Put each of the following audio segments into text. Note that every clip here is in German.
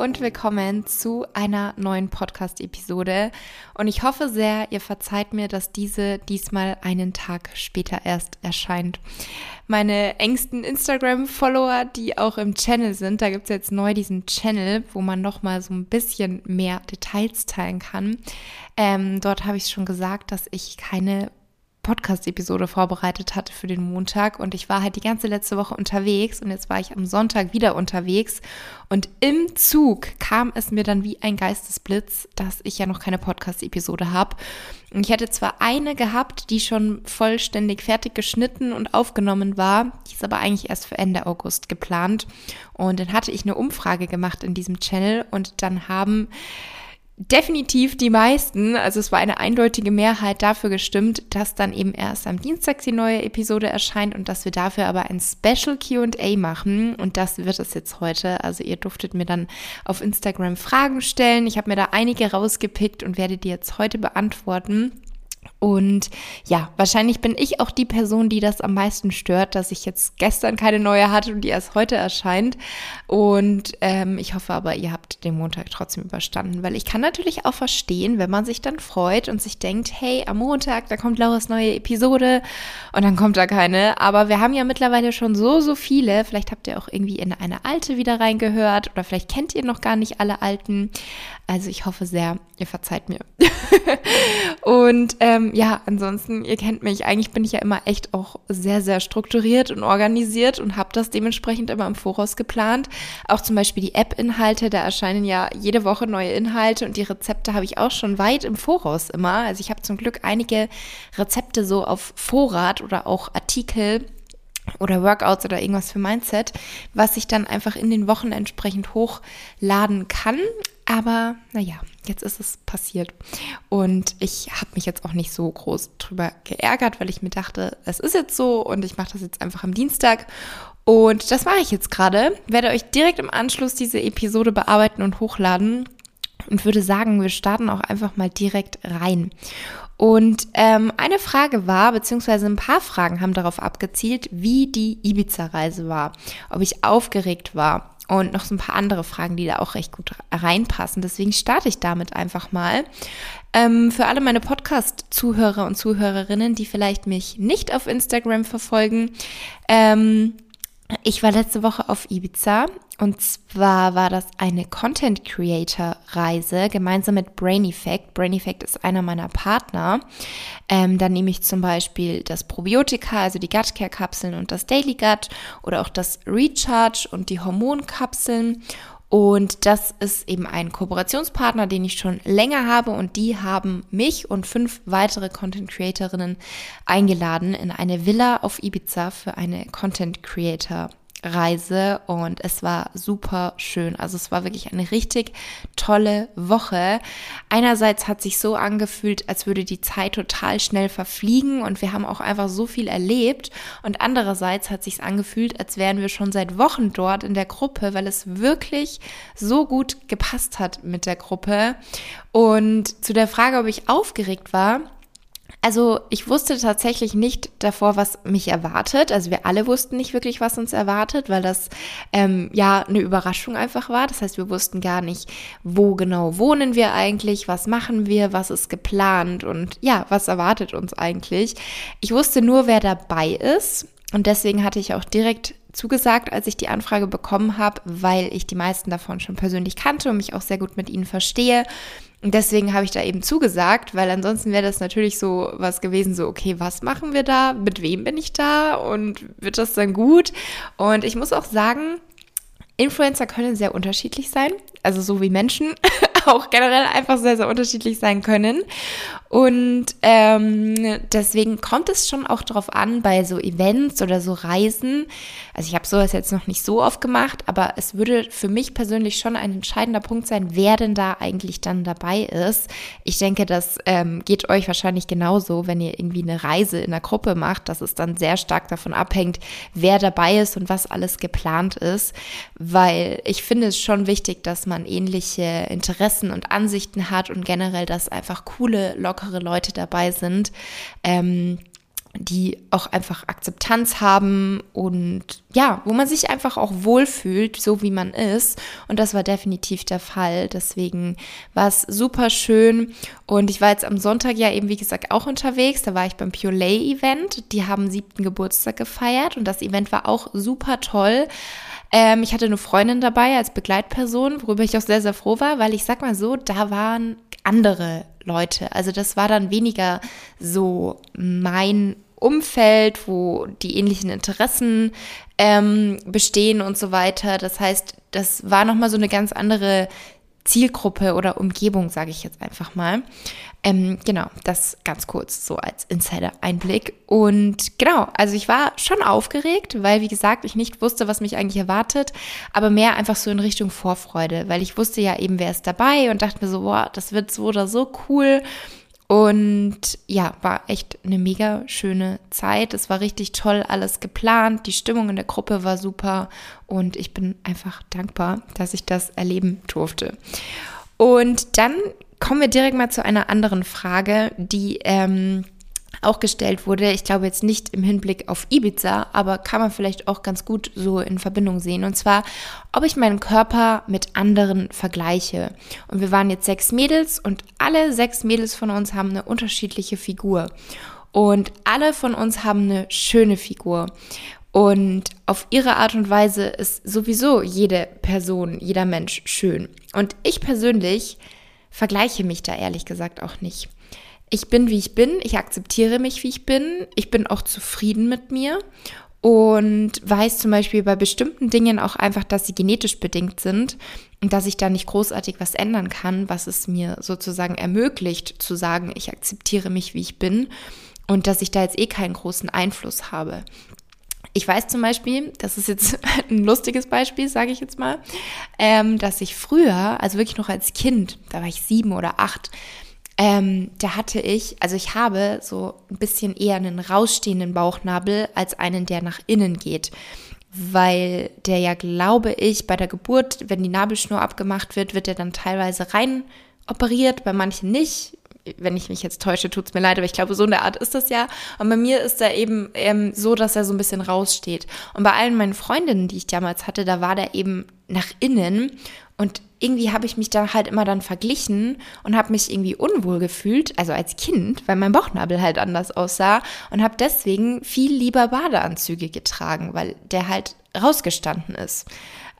Und willkommen zu einer neuen Podcast-Episode. Und ich hoffe sehr, ihr verzeiht mir, dass diese diesmal einen Tag später erst erscheint. Meine engsten Instagram-Follower, die auch im Channel sind, da gibt es jetzt neu diesen Channel, wo man nochmal so ein bisschen mehr Details teilen kann. Ähm, dort habe ich schon gesagt, dass ich keine Podcast-Episode vorbereitet hatte für den Montag. Und ich war halt die ganze letzte Woche unterwegs. Und jetzt war ich am Sonntag wieder unterwegs. Und im Zug kam es mir dann wie ein Geistesblitz, dass ich ja noch keine Podcast-Episode habe. Und ich hätte zwar eine gehabt, die schon vollständig fertig geschnitten und aufgenommen war, die ist aber eigentlich erst für Ende August geplant. Und dann hatte ich eine Umfrage gemacht in diesem Channel. Und dann haben definitiv die meisten, also es war eine eindeutige Mehrheit dafür gestimmt, dass dann eben erst am Dienstag die neue Episode erscheint und dass wir dafür aber ein Special QA machen. Und das wird es jetzt heute. Also ihr durftet mir dann auf Instagram Fragen stellen. Ich habe mir da einige rausgepickt und werde die jetzt heute beantworten. Und ja, wahrscheinlich bin ich auch die Person, die das am meisten stört, dass ich jetzt gestern keine neue hatte und die erst heute erscheint. Und ähm, ich hoffe aber, ihr habt den Montag trotzdem überstanden, weil ich kann natürlich auch verstehen, wenn man sich dann freut und sich denkt, hey, am Montag, da kommt Lauras neue Episode und dann kommt da keine. Aber wir haben ja mittlerweile schon so, so viele. Vielleicht habt ihr auch irgendwie in eine alte wieder reingehört oder vielleicht kennt ihr noch gar nicht alle alten. Also ich hoffe sehr, ihr verzeiht mir. und ähm, ja, ansonsten, ihr kennt mich, eigentlich bin ich ja immer echt auch sehr, sehr strukturiert und organisiert und habe das dementsprechend immer im Voraus geplant. Auch zum Beispiel die App-Inhalte, da erscheinen ja jede Woche neue Inhalte und die Rezepte habe ich auch schon weit im Voraus immer. Also ich habe zum Glück einige Rezepte so auf Vorrat oder auch Artikel oder Workouts oder irgendwas für Mindset, was ich dann einfach in den Wochen entsprechend hochladen kann. Aber naja, jetzt ist es passiert. Und ich habe mich jetzt auch nicht so groß drüber geärgert, weil ich mir dachte, es ist jetzt so und ich mache das jetzt einfach am Dienstag. Und das mache ich jetzt gerade. Werde euch direkt im Anschluss diese Episode bearbeiten und hochladen. Und würde sagen, wir starten auch einfach mal direkt rein. Und ähm, eine Frage war, beziehungsweise ein paar Fragen haben darauf abgezielt, wie die Ibiza-Reise war. Ob ich aufgeregt war und noch so ein paar andere Fragen, die da auch recht gut reinpassen. Deswegen starte ich damit einfach mal. Ähm, für alle meine Podcast-Zuhörer und Zuhörerinnen, die vielleicht mich nicht auf Instagram verfolgen, ähm, ich war letzte Woche auf Ibiza und zwar war das eine Content Creator Reise gemeinsam mit Brain Effect. Brain Effect ist einer meiner Partner. Ähm, dann nehme ich zum Beispiel das Probiotika, also die Gut Care Kapseln und das Daily Gut oder auch das Recharge und die Hormonkapseln. Und das ist eben ein Kooperationspartner, den ich schon länger habe und die haben mich und fünf weitere Content Creatorinnen eingeladen in eine Villa auf Ibiza für eine Content Creator Reise und es war super schön. Also es war wirklich eine richtig tolle Woche. Einerseits hat sich so angefühlt, als würde die Zeit total schnell verfliegen und wir haben auch einfach so viel erlebt und andererseits hat sich angefühlt, als wären wir schon seit Wochen dort in der Gruppe, weil es wirklich so gut gepasst hat mit der Gruppe. Und zu der Frage, ob ich aufgeregt war, also ich wusste tatsächlich nicht davor, was mich erwartet. Also wir alle wussten nicht wirklich, was uns erwartet, weil das ähm, ja eine Überraschung einfach war. Das heißt, wir wussten gar nicht, wo genau wohnen wir eigentlich, was machen wir, was ist geplant und ja, was erwartet uns eigentlich. Ich wusste nur, wer dabei ist und deswegen hatte ich auch direkt zugesagt, als ich die Anfrage bekommen habe, weil ich die meisten davon schon persönlich kannte und mich auch sehr gut mit ihnen verstehe und deswegen habe ich da eben zugesagt, weil ansonsten wäre das natürlich so was gewesen, so, okay, was machen wir da? Mit wem bin ich da? Und wird das dann gut? Und ich muss auch sagen, Influencer können sehr unterschiedlich sein, also so wie Menschen auch generell einfach sehr, sehr unterschiedlich sein können. Und ähm, deswegen kommt es schon auch darauf an, bei so Events oder so Reisen. Also ich habe sowas jetzt noch nicht so oft gemacht, aber es würde für mich persönlich schon ein entscheidender Punkt sein, wer denn da eigentlich dann dabei ist. Ich denke, das ähm, geht euch wahrscheinlich genauso, wenn ihr irgendwie eine Reise in der Gruppe macht, dass es dann sehr stark davon abhängt, wer dabei ist und was alles geplant ist. Weil ich finde es schon wichtig, dass man ähnliche Interessen und Ansichten hat und generell, dass einfach coole, lockere Leute dabei sind. Ähm, die auch einfach Akzeptanz haben und ja, wo man sich einfach auch wohlfühlt, so wie man ist. Und das war definitiv der Fall. Deswegen war es super schön. Und ich war jetzt am Sonntag ja eben, wie gesagt, auch unterwegs. Da war ich beim Piolet-Event. Die haben siebten Geburtstag gefeiert und das Event war auch super toll. Ähm, ich hatte eine Freundin dabei als Begleitperson, worüber ich auch sehr, sehr froh war, weil ich sag mal so, da waren andere Leute. Also das war dann weniger so mein Umfeld, wo die ähnlichen Interessen ähm, bestehen und so weiter. Das heißt, das war nochmal so eine ganz andere Zielgruppe oder Umgebung, sage ich jetzt einfach mal. Ähm, genau, das ganz kurz so als Insider-Einblick. Und genau, also ich war schon aufgeregt, weil, wie gesagt, ich nicht wusste, was mich eigentlich erwartet, aber mehr einfach so in Richtung Vorfreude, weil ich wusste ja eben, wer ist dabei und dachte mir so, boah, das wird so oder so cool. Und ja, war echt eine mega schöne Zeit. Es war richtig toll, alles geplant. Die Stimmung in der Gruppe war super und ich bin einfach dankbar, dass ich das erleben durfte. Und dann kommen wir direkt mal zu einer anderen Frage, die ähm, auch gestellt wurde. Ich glaube jetzt nicht im Hinblick auf Ibiza, aber kann man vielleicht auch ganz gut so in Verbindung sehen. Und zwar, ob ich meinen Körper mit anderen vergleiche. Und wir waren jetzt sechs Mädels und alle sechs Mädels von uns haben eine unterschiedliche Figur. Und alle von uns haben eine schöne Figur. Und auf ihre Art und Weise ist sowieso jede Person, jeder Mensch schön. Und ich persönlich vergleiche mich da ehrlich gesagt auch nicht. Ich bin, wie ich bin, ich akzeptiere mich, wie ich bin, ich bin auch zufrieden mit mir und weiß zum Beispiel bei bestimmten Dingen auch einfach, dass sie genetisch bedingt sind und dass ich da nicht großartig was ändern kann, was es mir sozusagen ermöglicht zu sagen, ich akzeptiere mich, wie ich bin und dass ich da jetzt eh keinen großen Einfluss habe. Ich weiß zum Beispiel, das ist jetzt ein lustiges Beispiel, sage ich jetzt mal, ähm, dass ich früher, also wirklich noch als Kind, da war ich sieben oder acht, ähm, da hatte ich, also ich habe so ein bisschen eher einen rausstehenden Bauchnabel als einen, der nach innen geht. Weil der ja, glaube ich, bei der Geburt, wenn die Nabelschnur abgemacht wird, wird er dann teilweise rein operiert, bei manchen nicht wenn ich mich jetzt täusche, tut es mir leid, aber ich glaube, so in der Art ist das ja. Und bei mir ist er eben ähm, so, dass er so ein bisschen raussteht. Und bei allen meinen Freundinnen, die ich damals hatte, da war der eben nach innen. Und irgendwie habe ich mich da halt immer dann verglichen und habe mich irgendwie unwohl gefühlt, also als Kind, weil mein Bauchnabel halt anders aussah und habe deswegen viel lieber Badeanzüge getragen, weil der halt rausgestanden ist.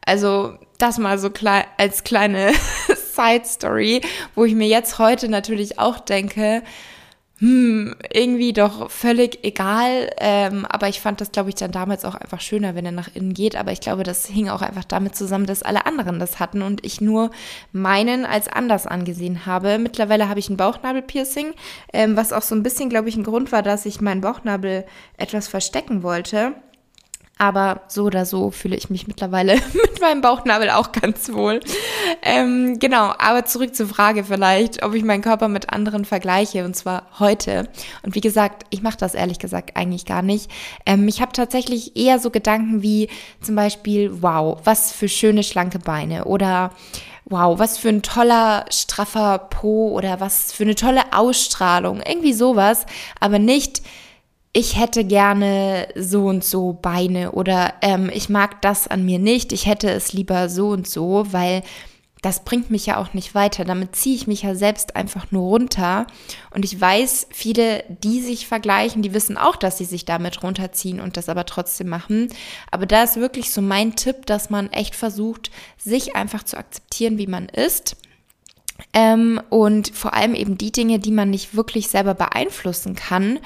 Also das mal so klein, als kleine Side Story, wo ich mir jetzt heute natürlich auch denke, hm, irgendwie doch völlig egal. Ähm, aber ich fand das, glaube ich, dann damals auch einfach schöner, wenn er nach innen geht. Aber ich glaube, das hing auch einfach damit zusammen, dass alle anderen das hatten und ich nur meinen als anders angesehen habe. Mittlerweile habe ich ein Bauchnabelpiercing, ähm, was auch so ein bisschen, glaube ich, ein Grund war, dass ich meinen Bauchnabel etwas verstecken wollte. Aber so oder so fühle ich mich mittlerweile mit meinem Bauchnabel auch ganz wohl. Ähm, genau, aber zurück zur Frage vielleicht, ob ich meinen Körper mit anderen vergleiche und zwar heute. Und wie gesagt, ich mache das ehrlich gesagt eigentlich gar nicht. Ähm, ich habe tatsächlich eher so Gedanken wie zum Beispiel, wow, was für schöne schlanke Beine oder wow, was für ein toller, straffer Po oder was für eine tolle Ausstrahlung, irgendwie sowas, aber nicht ich hätte gerne so und so Beine oder ähm, ich mag das an mir nicht, ich hätte es lieber so und so, weil das bringt mich ja auch nicht weiter. Damit ziehe ich mich ja selbst einfach nur runter. Und ich weiß, viele, die sich vergleichen, die wissen auch, dass sie sich damit runterziehen und das aber trotzdem machen. Aber da ist wirklich so mein Tipp, dass man echt versucht, sich einfach zu akzeptieren, wie man ist ähm, und vor allem eben die Dinge, die man nicht wirklich selber beeinflussen kann.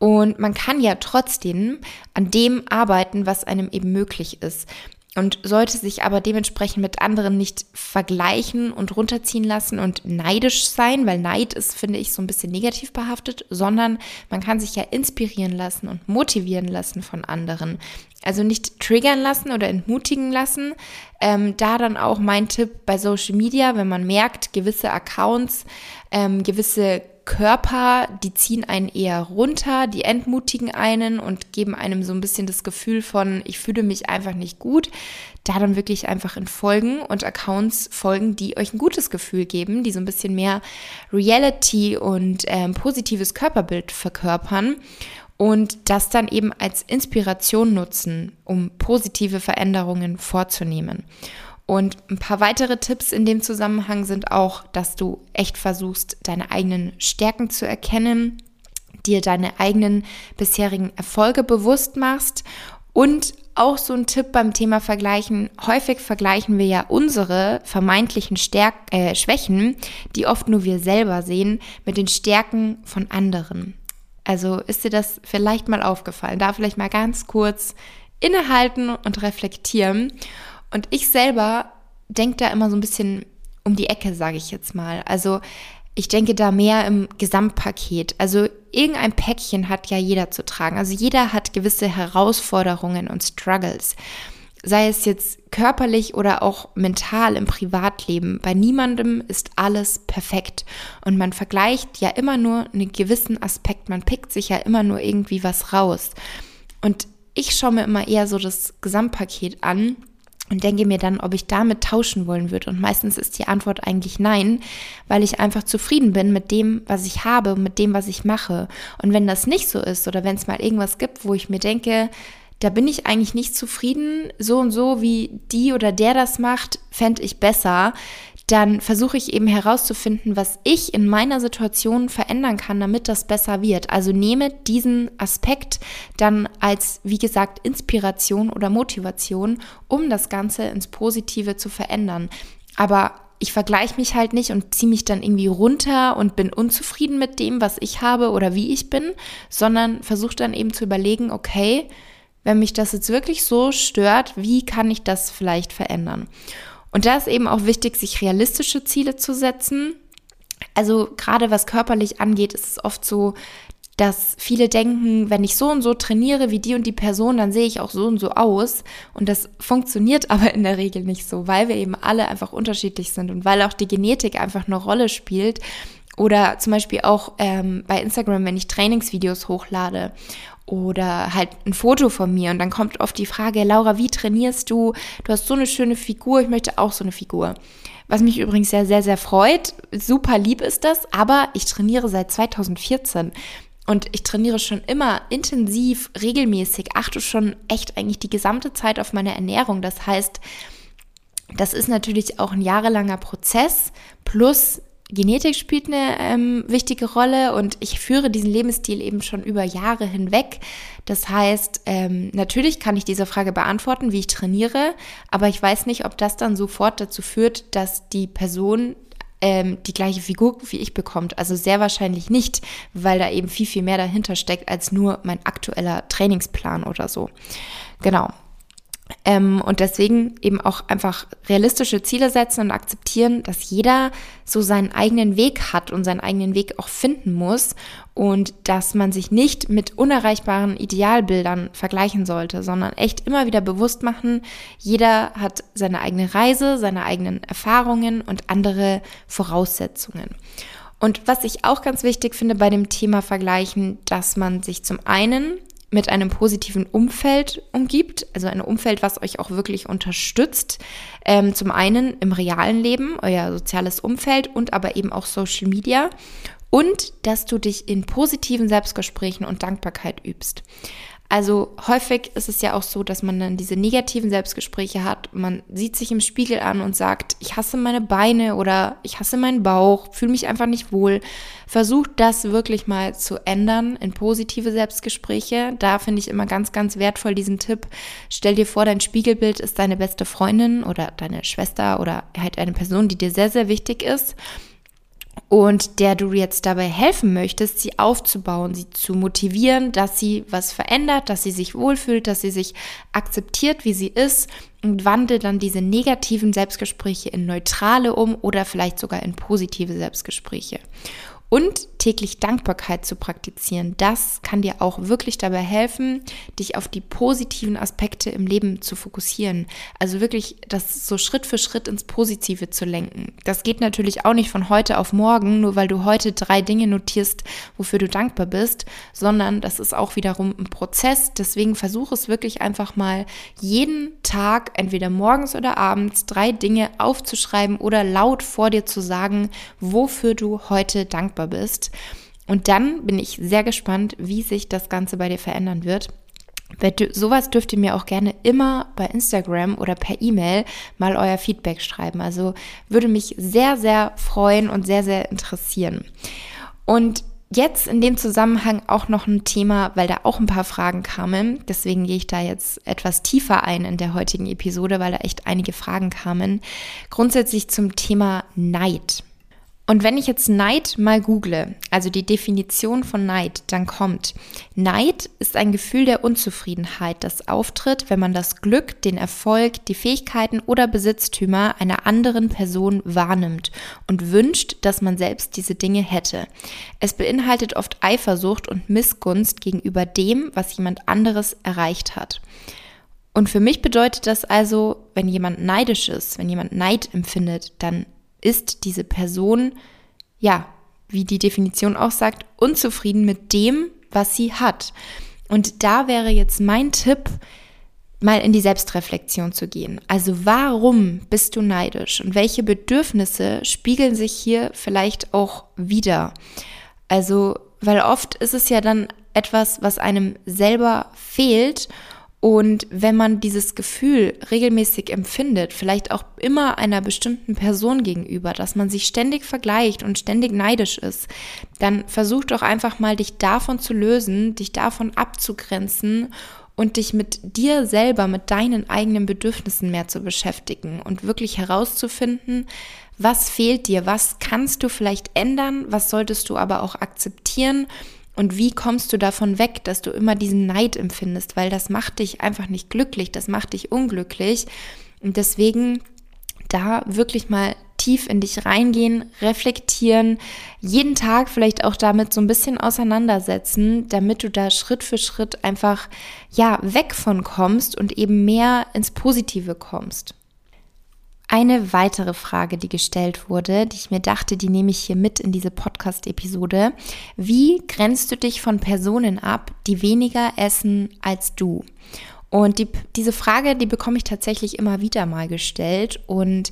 Und man kann ja trotzdem an dem arbeiten, was einem eben möglich ist und sollte sich aber dementsprechend mit anderen nicht vergleichen und runterziehen lassen und neidisch sein, weil Neid ist, finde ich, so ein bisschen negativ behaftet, sondern man kann sich ja inspirieren lassen und motivieren lassen von anderen. Also nicht triggern lassen oder entmutigen lassen. Ähm, da dann auch mein Tipp bei Social Media, wenn man merkt, gewisse Accounts, ähm, gewisse Körper, die ziehen einen eher runter, die entmutigen einen und geben einem so ein bisschen das Gefühl von, ich fühle mich einfach nicht gut. Da dann wirklich einfach in Folgen und Accounts folgen, die euch ein gutes Gefühl geben, die so ein bisschen mehr Reality und ähm, positives Körperbild verkörpern. und das dann eben als Inspiration nutzen, um positive Veränderungen vorzunehmen. Und ein paar weitere Tipps in dem Zusammenhang sind auch, dass du echt versuchst, deine eigenen Stärken zu erkennen, dir deine eigenen bisherigen Erfolge bewusst machst und auch so ein Tipp beim Thema Vergleichen. Häufig vergleichen wir ja unsere vermeintlichen Stärk äh, Schwächen, die oft nur wir selber sehen, mit den Stärken von anderen. Also ist dir das vielleicht mal aufgefallen? Da vielleicht mal ganz kurz innehalten und reflektieren. Und ich selber denke da immer so ein bisschen um die Ecke, sage ich jetzt mal. Also ich denke da mehr im Gesamtpaket. Also irgendein Päckchen hat ja jeder zu tragen. Also jeder hat gewisse Herausforderungen und Struggles sei es jetzt körperlich oder auch mental im Privatleben. Bei niemandem ist alles perfekt und man vergleicht ja immer nur einen gewissen Aspekt, man pickt sich ja immer nur irgendwie was raus. Und ich schaue mir immer eher so das Gesamtpaket an und denke mir dann, ob ich damit tauschen wollen würde. Und meistens ist die Antwort eigentlich nein, weil ich einfach zufrieden bin mit dem, was ich habe, mit dem, was ich mache. Und wenn das nicht so ist oder wenn es mal irgendwas gibt, wo ich mir denke, da bin ich eigentlich nicht zufrieden, so und so wie die oder der das macht, fände ich besser, dann versuche ich eben herauszufinden, was ich in meiner Situation verändern kann, damit das besser wird. Also nehme diesen Aspekt dann als, wie gesagt, Inspiration oder Motivation, um das Ganze ins Positive zu verändern. Aber ich vergleiche mich halt nicht und ziehe mich dann irgendwie runter und bin unzufrieden mit dem, was ich habe oder wie ich bin, sondern versuche dann eben zu überlegen, okay, wenn mich das jetzt wirklich so stört, wie kann ich das vielleicht verändern? Und da ist eben auch wichtig, sich realistische Ziele zu setzen. Also gerade was körperlich angeht, ist es oft so, dass viele denken, wenn ich so und so trainiere wie die und die Person, dann sehe ich auch so und so aus. Und das funktioniert aber in der Regel nicht so, weil wir eben alle einfach unterschiedlich sind und weil auch die Genetik einfach eine Rolle spielt. Oder zum Beispiel auch ähm, bei Instagram, wenn ich Trainingsvideos hochlade oder halt ein Foto von mir und dann kommt oft die Frage, Laura, wie trainierst du? Du hast so eine schöne Figur, ich möchte auch so eine Figur. Was mich übrigens sehr, sehr, sehr freut. Super lieb ist das, aber ich trainiere seit 2014 und ich trainiere schon immer intensiv, regelmäßig, achte schon echt eigentlich die gesamte Zeit auf meine Ernährung. Das heißt, das ist natürlich auch ein jahrelanger Prozess plus Genetik spielt eine ähm, wichtige Rolle und ich führe diesen Lebensstil eben schon über Jahre hinweg. Das heißt, ähm, natürlich kann ich diese Frage beantworten, wie ich trainiere, aber ich weiß nicht, ob das dann sofort dazu führt, dass die Person ähm, die gleiche Figur wie ich bekommt. Also sehr wahrscheinlich nicht, weil da eben viel, viel mehr dahinter steckt als nur mein aktueller Trainingsplan oder so. Genau. Ähm, und deswegen eben auch einfach realistische Ziele setzen und akzeptieren, dass jeder so seinen eigenen Weg hat und seinen eigenen Weg auch finden muss und dass man sich nicht mit unerreichbaren Idealbildern vergleichen sollte, sondern echt immer wieder bewusst machen, jeder hat seine eigene Reise, seine eigenen Erfahrungen und andere Voraussetzungen. Und was ich auch ganz wichtig finde bei dem Thema Vergleichen, dass man sich zum einen mit einem positiven Umfeld umgibt, also ein Umfeld, was euch auch wirklich unterstützt. Ähm, zum einen im realen Leben, euer soziales Umfeld und aber eben auch Social Media. Und dass du dich in positiven Selbstgesprächen und Dankbarkeit übst. Also häufig ist es ja auch so, dass man dann diese negativen Selbstgespräche hat. Man sieht sich im Spiegel an und sagt, ich hasse meine Beine oder ich hasse meinen Bauch, fühle mich einfach nicht wohl. Versucht das wirklich mal zu ändern in positive Selbstgespräche. Da finde ich immer ganz, ganz wertvoll diesen Tipp. Stell dir vor, dein Spiegelbild ist deine beste Freundin oder deine Schwester oder halt eine Person, die dir sehr, sehr wichtig ist und der du jetzt dabei helfen möchtest, sie aufzubauen, sie zu motivieren, dass sie was verändert, dass sie sich wohlfühlt, dass sie sich akzeptiert, wie sie ist und wandelt dann diese negativen Selbstgespräche in neutrale um oder vielleicht sogar in positive Selbstgespräche und täglich Dankbarkeit zu praktizieren. Das kann dir auch wirklich dabei helfen, dich auf die positiven Aspekte im Leben zu fokussieren. Also wirklich das so Schritt für Schritt ins Positive zu lenken. Das geht natürlich auch nicht von heute auf morgen, nur weil du heute drei Dinge notierst, wofür du dankbar bist, sondern das ist auch wiederum ein Prozess. Deswegen versuche es wirklich einfach mal jeden Tag, entweder morgens oder abends, drei Dinge aufzuschreiben oder laut vor dir zu sagen, wofür du heute dankbar bist. Und dann bin ich sehr gespannt, wie sich das Ganze bei dir verändern wird. Sowas dürft ihr mir auch gerne immer bei Instagram oder per E-Mail mal euer Feedback schreiben. Also würde mich sehr, sehr freuen und sehr, sehr interessieren. Und jetzt in dem Zusammenhang auch noch ein Thema, weil da auch ein paar Fragen kamen. Deswegen gehe ich da jetzt etwas tiefer ein in der heutigen Episode, weil da echt einige Fragen kamen. Grundsätzlich zum Thema Neid. Und wenn ich jetzt Neid mal google, also die Definition von Neid, dann kommt, Neid ist ein Gefühl der Unzufriedenheit, das auftritt, wenn man das Glück, den Erfolg, die Fähigkeiten oder Besitztümer einer anderen Person wahrnimmt und wünscht, dass man selbst diese Dinge hätte. Es beinhaltet oft Eifersucht und Missgunst gegenüber dem, was jemand anderes erreicht hat. Und für mich bedeutet das also, wenn jemand neidisch ist, wenn jemand Neid empfindet, dann ist diese Person, ja, wie die Definition auch sagt, unzufrieden mit dem, was sie hat. Und da wäre jetzt mein Tipp, mal in die Selbstreflexion zu gehen. Also warum bist du neidisch und welche Bedürfnisse spiegeln sich hier vielleicht auch wieder? Also, weil oft ist es ja dann etwas, was einem selber fehlt und wenn man dieses Gefühl regelmäßig empfindet, vielleicht auch immer einer bestimmten Person gegenüber, dass man sich ständig vergleicht und ständig neidisch ist, dann versuch doch einfach mal, dich davon zu lösen, dich davon abzugrenzen und dich mit dir selber, mit deinen eigenen Bedürfnissen mehr zu beschäftigen und wirklich herauszufinden, was fehlt dir, was kannst du vielleicht ändern, was solltest du aber auch akzeptieren und wie kommst du davon weg, dass du immer diesen Neid empfindest, weil das macht dich einfach nicht glücklich, das macht dich unglücklich. Und deswegen da wirklich mal tief in dich reingehen, reflektieren, jeden Tag vielleicht auch damit so ein bisschen auseinandersetzen, damit du da Schritt für Schritt einfach ja weg von kommst und eben mehr ins Positive kommst. Eine weitere Frage, die gestellt wurde, die ich mir dachte, die nehme ich hier mit in diese Podcast-Episode. Wie grenzt du dich von Personen ab, die weniger essen als du? Und die, diese Frage, die bekomme ich tatsächlich immer wieder mal gestellt und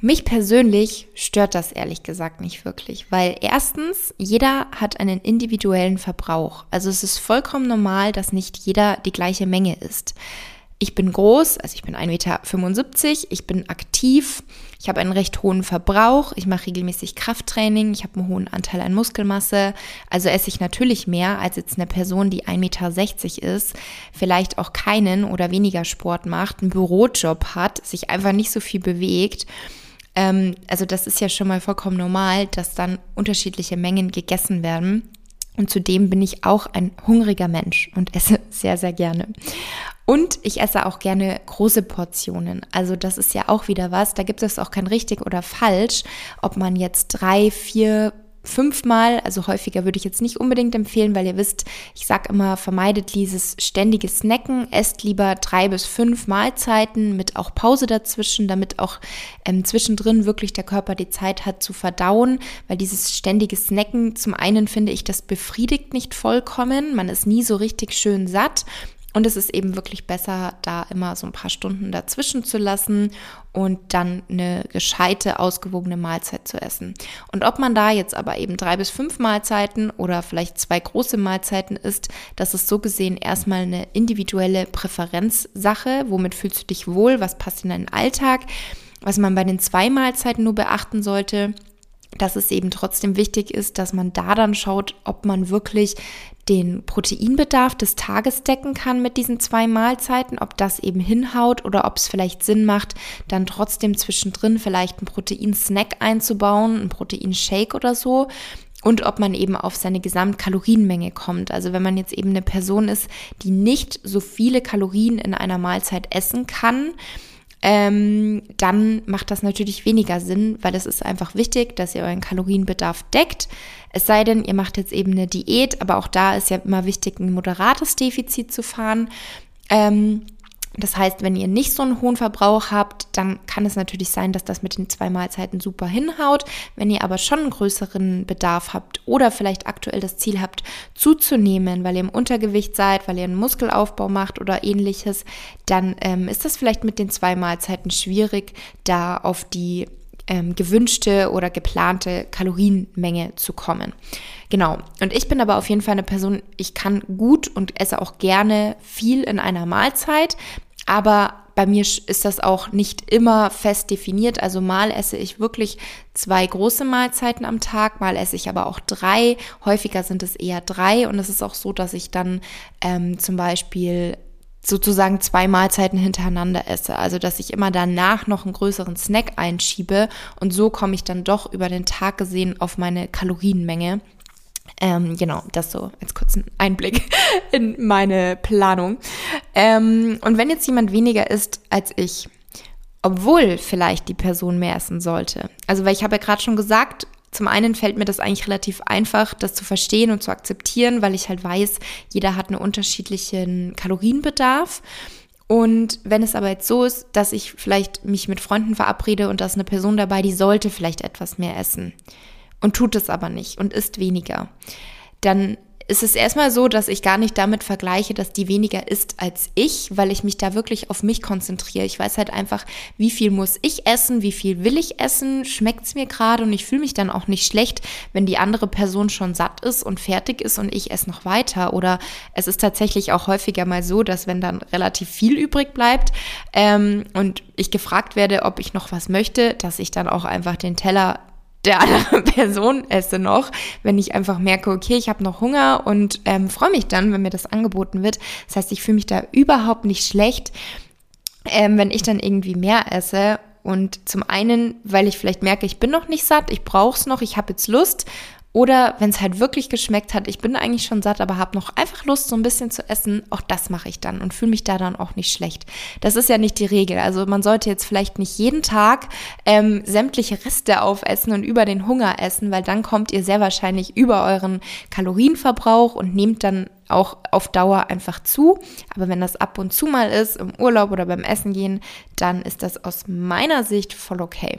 mich persönlich stört das ehrlich gesagt nicht wirklich, weil erstens, jeder hat einen individuellen Verbrauch. Also es ist vollkommen normal, dass nicht jeder die gleiche Menge isst. Ich bin groß, also ich bin 1,75 Meter, ich bin aktiv, ich habe einen recht hohen Verbrauch, ich mache regelmäßig Krafttraining, ich habe einen hohen Anteil an Muskelmasse, also esse ich natürlich mehr als jetzt eine Person, die 1,60 Meter ist, vielleicht auch keinen oder weniger Sport macht, einen Bürojob hat, sich einfach nicht so viel bewegt. Ähm, also das ist ja schon mal vollkommen normal, dass dann unterschiedliche Mengen gegessen werden. Und zudem bin ich auch ein hungriger Mensch und esse sehr, sehr gerne. Und ich esse auch gerne große Portionen. Also das ist ja auch wieder was. Da gibt es auch kein richtig oder falsch, ob man jetzt drei, vier, fünfmal, also häufiger würde ich jetzt nicht unbedingt empfehlen, weil ihr wisst, ich sage immer, vermeidet dieses ständige Snacken, esst lieber drei bis fünf Mahlzeiten mit auch Pause dazwischen, damit auch ähm, zwischendrin wirklich der Körper die Zeit hat zu verdauen, weil dieses ständige Snacken, zum einen finde ich, das befriedigt nicht vollkommen, man ist nie so richtig schön satt und es ist eben wirklich besser, da immer so ein paar Stunden dazwischen zu lassen und dann eine gescheite, ausgewogene Mahlzeit zu essen. Und ob man da jetzt aber eben drei bis fünf Mahlzeiten oder vielleicht zwei große Mahlzeiten isst, das ist so gesehen erstmal eine individuelle Präferenzsache. Womit fühlst du dich wohl? Was passt in deinen Alltag? Was man bei den zwei Mahlzeiten nur beachten sollte, dass es eben trotzdem wichtig ist, dass man da dann schaut, ob man wirklich den Proteinbedarf des Tages decken kann mit diesen zwei Mahlzeiten, ob das eben hinhaut oder ob es vielleicht Sinn macht, dann trotzdem zwischendrin vielleicht einen Proteinsnack einzubauen, einen Proteinshake oder so. Und ob man eben auf seine Gesamtkalorienmenge kommt. Also wenn man jetzt eben eine Person ist, die nicht so viele Kalorien in einer Mahlzeit essen kann, ähm, dann macht das natürlich weniger Sinn, weil es ist einfach wichtig, dass ihr euren Kalorienbedarf deckt. Es sei denn, ihr macht jetzt eben eine Diät, aber auch da ist ja immer wichtig, ein moderates Defizit zu fahren. Ähm, das heißt, wenn ihr nicht so einen hohen Verbrauch habt, dann kann es natürlich sein, dass das mit den zwei Mahlzeiten super hinhaut. Wenn ihr aber schon einen größeren Bedarf habt oder vielleicht aktuell das Ziel habt, zuzunehmen, weil ihr im Untergewicht seid, weil ihr einen Muskelaufbau macht oder ähnliches, dann ähm, ist das vielleicht mit den zwei Mahlzeiten schwierig, da auf die ähm, gewünschte oder geplante Kalorienmenge zu kommen. Genau. Und ich bin aber auf jeden Fall eine Person, ich kann gut und esse auch gerne viel in einer Mahlzeit, aber bei mir ist das auch nicht immer fest definiert. Also mal esse ich wirklich zwei große Mahlzeiten am Tag, mal esse ich aber auch drei. Häufiger sind es eher drei. Und es ist auch so, dass ich dann ähm, zum Beispiel sozusagen zwei Mahlzeiten hintereinander esse. Also dass ich immer danach noch einen größeren Snack einschiebe und so komme ich dann doch über den Tag gesehen auf meine Kalorienmenge. Ähm, genau, das so als kurzen Einblick in meine Planung. Ähm, und wenn jetzt jemand weniger isst als ich, obwohl vielleicht die Person mehr essen sollte, also weil ich habe ja gerade schon gesagt, zum einen fällt mir das eigentlich relativ einfach, das zu verstehen und zu akzeptieren, weil ich halt weiß, jeder hat einen unterschiedlichen Kalorienbedarf. Und wenn es aber jetzt so ist, dass ich vielleicht mich mit Freunden verabrede und da ist eine Person dabei, die sollte vielleicht etwas mehr essen und tut es aber nicht und isst weniger, dann ist es erstmal so, dass ich gar nicht damit vergleiche, dass die weniger isst als ich, weil ich mich da wirklich auf mich konzentriere. Ich weiß halt einfach, wie viel muss ich essen, wie viel will ich essen, schmeckt es mir gerade und ich fühle mich dann auch nicht schlecht, wenn die andere Person schon satt ist und fertig ist und ich esse noch weiter. Oder es ist tatsächlich auch häufiger mal so, dass wenn dann relativ viel übrig bleibt ähm, und ich gefragt werde, ob ich noch was möchte, dass ich dann auch einfach den Teller der anderen Person esse noch, wenn ich einfach merke, okay, ich habe noch Hunger und ähm, freue mich dann, wenn mir das angeboten wird. Das heißt, ich fühle mich da überhaupt nicht schlecht, ähm, wenn ich dann irgendwie mehr esse. Und zum einen, weil ich vielleicht merke, ich bin noch nicht satt, ich brauche es noch, ich habe jetzt Lust oder wenn es halt wirklich geschmeckt hat, ich bin eigentlich schon satt, aber habe noch einfach Lust, so ein bisschen zu essen, auch das mache ich dann und fühle mich da dann auch nicht schlecht. Das ist ja nicht die Regel. Also man sollte jetzt vielleicht nicht jeden Tag ähm, sämtliche Reste aufessen und über den Hunger essen, weil dann kommt ihr sehr wahrscheinlich über euren Kalorienverbrauch und nehmt dann auch auf Dauer einfach zu. Aber wenn das ab und zu mal ist, im Urlaub oder beim Essen gehen, dann ist das aus meiner Sicht voll okay.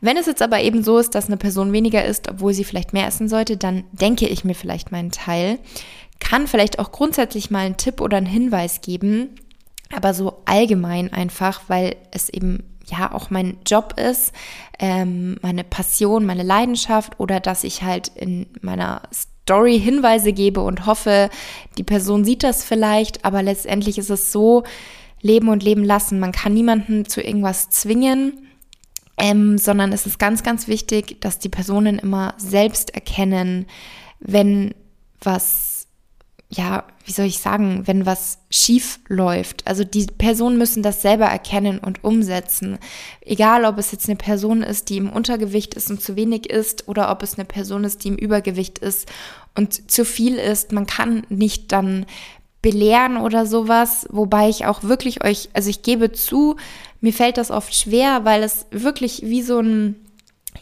Wenn es jetzt aber eben so ist, dass eine Person weniger isst, obwohl sie vielleicht mehr essen sollte, dann denke ich mir vielleicht meinen Teil, kann vielleicht auch grundsätzlich mal einen Tipp oder einen Hinweis geben, aber so allgemein einfach, weil es eben ja auch mein Job ist, ähm, meine Passion, meine Leidenschaft oder dass ich halt in meiner Story Hinweise gebe und hoffe, die Person sieht das vielleicht, aber letztendlich ist es so, leben und leben lassen. Man kann niemanden zu irgendwas zwingen, ähm, sondern es ist ganz, ganz wichtig, dass die Personen immer selbst erkennen, wenn was ja, wie soll ich sagen, wenn was schief läuft. Also die Personen müssen das selber erkennen und umsetzen. Egal, ob es jetzt eine Person ist, die im Untergewicht ist und zu wenig ist oder ob es eine Person ist, die im Übergewicht ist und zu viel ist. Man kann nicht dann belehren oder sowas, wobei ich auch wirklich euch, also ich gebe zu, mir fällt das oft schwer, weil es wirklich wie so ein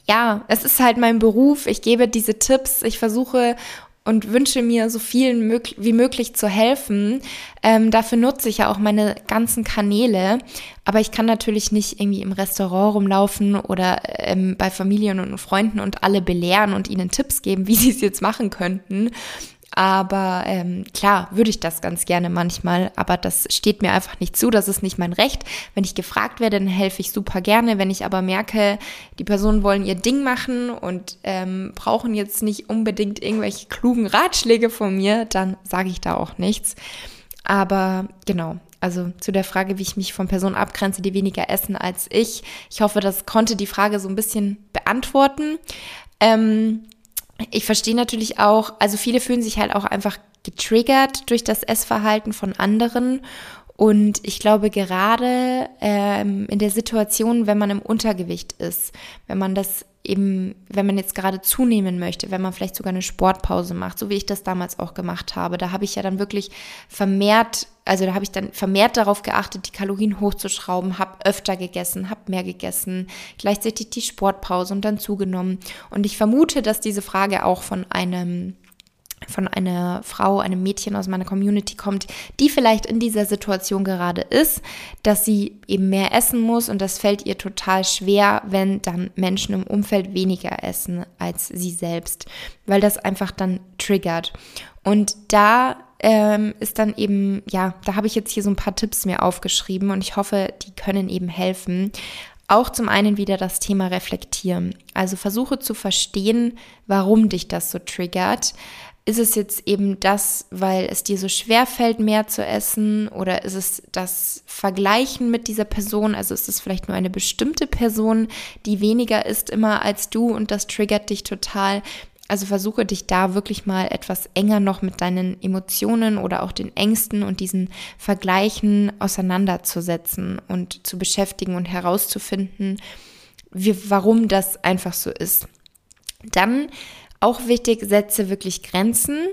ja, es ist halt mein Beruf. Ich gebe diese Tipps. Ich versuche und wünsche mir so vielen mög wie möglich zu helfen. Ähm, dafür nutze ich ja auch meine ganzen Kanäle. Aber ich kann natürlich nicht irgendwie im Restaurant rumlaufen oder ähm, bei Familien und Freunden und alle belehren und ihnen Tipps geben, wie sie es jetzt machen könnten. Aber ähm, klar, würde ich das ganz gerne manchmal, aber das steht mir einfach nicht zu, das ist nicht mein Recht. Wenn ich gefragt werde, dann helfe ich super gerne. Wenn ich aber merke, die Personen wollen ihr Ding machen und ähm, brauchen jetzt nicht unbedingt irgendwelche klugen Ratschläge von mir, dann sage ich da auch nichts. Aber genau, also zu der Frage, wie ich mich von Personen abgrenze, die weniger essen als ich. Ich hoffe, das konnte die Frage so ein bisschen beantworten. Ähm, ich verstehe natürlich auch, also viele fühlen sich halt auch einfach getriggert durch das Essverhalten von anderen. Und ich glaube, gerade ähm, in der Situation, wenn man im Untergewicht ist, wenn man das eben, wenn man jetzt gerade zunehmen möchte, wenn man vielleicht sogar eine Sportpause macht, so wie ich das damals auch gemacht habe, da habe ich ja dann wirklich vermehrt, also da habe ich dann vermehrt darauf geachtet, die Kalorien hochzuschrauben, habe öfter gegessen, habe mehr gegessen, gleichzeitig die Sportpause und dann zugenommen. Und ich vermute, dass diese Frage auch von einem von einer Frau, einem Mädchen aus meiner Community kommt, die vielleicht in dieser Situation gerade ist, dass sie eben mehr essen muss und das fällt ihr total schwer, wenn dann Menschen im Umfeld weniger essen als sie selbst, weil das einfach dann triggert. Und da ähm, ist dann eben, ja, da habe ich jetzt hier so ein paar Tipps mir aufgeschrieben und ich hoffe, die können eben helfen. auch zum einen wieder das Thema reflektieren. Also versuche zu verstehen, warum dich das so triggert. Ist es jetzt eben das, weil es dir so schwer fällt, mehr zu essen? Oder ist es das Vergleichen mit dieser Person? Also ist es vielleicht nur eine bestimmte Person, die weniger isst immer als du und das triggert dich total? Also versuche dich da wirklich mal etwas enger noch mit deinen Emotionen oder auch den Ängsten und diesen Vergleichen auseinanderzusetzen und zu beschäftigen und herauszufinden, wie, warum das einfach so ist. Dann auch wichtig, setze wirklich Grenzen.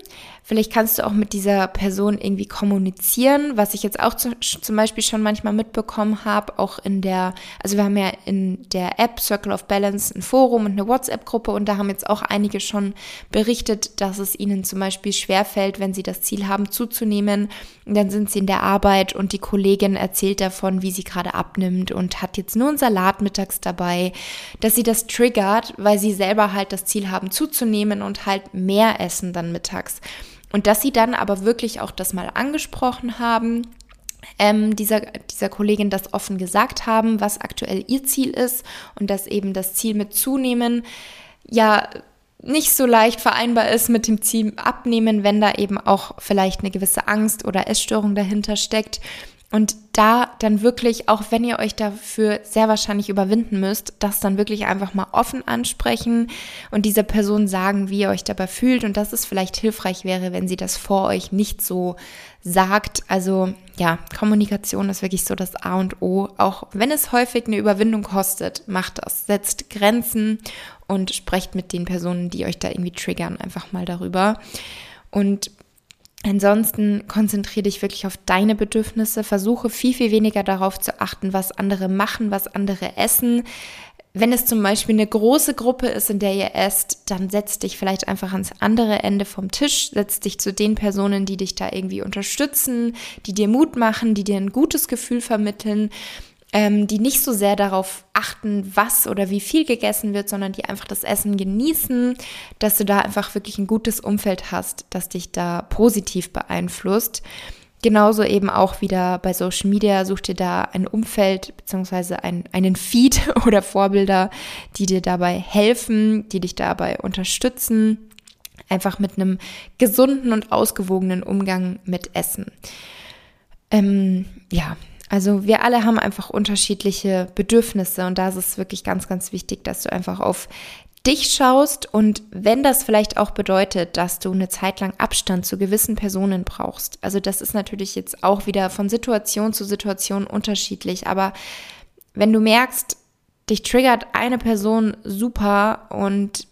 Vielleicht kannst du auch mit dieser Person irgendwie kommunizieren, was ich jetzt auch zu, zum Beispiel schon manchmal mitbekommen habe, auch in der, also wir haben ja in der App Circle of Balance ein Forum und eine WhatsApp-Gruppe und da haben jetzt auch einige schon berichtet, dass es ihnen zum Beispiel schwerfällt, wenn sie das Ziel haben zuzunehmen. Und dann sind sie in der Arbeit und die Kollegin erzählt davon, wie sie gerade abnimmt und hat jetzt nur einen Salat mittags dabei, dass sie das triggert, weil sie selber halt das Ziel haben zuzunehmen und halt mehr essen dann mittags. Und dass sie dann aber wirklich auch das mal angesprochen haben, ähm, dieser, dieser Kollegin das offen gesagt haben, was aktuell ihr Ziel ist und dass eben das Ziel mit zunehmen ja nicht so leicht vereinbar ist mit dem Ziel abnehmen, wenn da eben auch vielleicht eine gewisse Angst oder Essstörung dahinter steckt. Und da dann wirklich, auch wenn ihr euch dafür sehr wahrscheinlich überwinden müsst, das dann wirklich einfach mal offen ansprechen und dieser Person sagen, wie ihr euch dabei fühlt und dass es vielleicht hilfreich wäre, wenn sie das vor euch nicht so sagt. Also ja, Kommunikation ist wirklich so das A und O. Auch wenn es häufig eine Überwindung kostet, macht das. Setzt Grenzen und sprecht mit den Personen, die euch da irgendwie triggern, einfach mal darüber. Und Ansonsten konzentriere dich wirklich auf deine Bedürfnisse, versuche viel, viel weniger darauf zu achten, was andere machen, was andere essen. Wenn es zum Beispiel eine große Gruppe ist, in der ihr esst, dann setz dich vielleicht einfach ans andere Ende vom Tisch, setz dich zu den Personen, die dich da irgendwie unterstützen, die dir Mut machen, die dir ein gutes Gefühl vermitteln ähm, die nicht so sehr darauf achten, was oder wie viel gegessen wird, sondern die einfach das Essen genießen, dass du da einfach wirklich ein gutes Umfeld hast, das dich da positiv beeinflusst. Genauso eben auch wieder bei Social Media, such dir da ein Umfeld beziehungsweise ein, einen Feed oder Vorbilder, die dir dabei helfen, die dich dabei unterstützen, einfach mit einem gesunden und ausgewogenen Umgang mit Essen. Ähm, ja, also wir alle haben einfach unterschiedliche Bedürfnisse und da ist es wirklich ganz, ganz wichtig, dass du einfach auf dich schaust und wenn das vielleicht auch bedeutet, dass du eine Zeit lang Abstand zu gewissen Personen brauchst. Also das ist natürlich jetzt auch wieder von Situation zu Situation unterschiedlich, aber wenn du merkst, dich triggert eine Person super und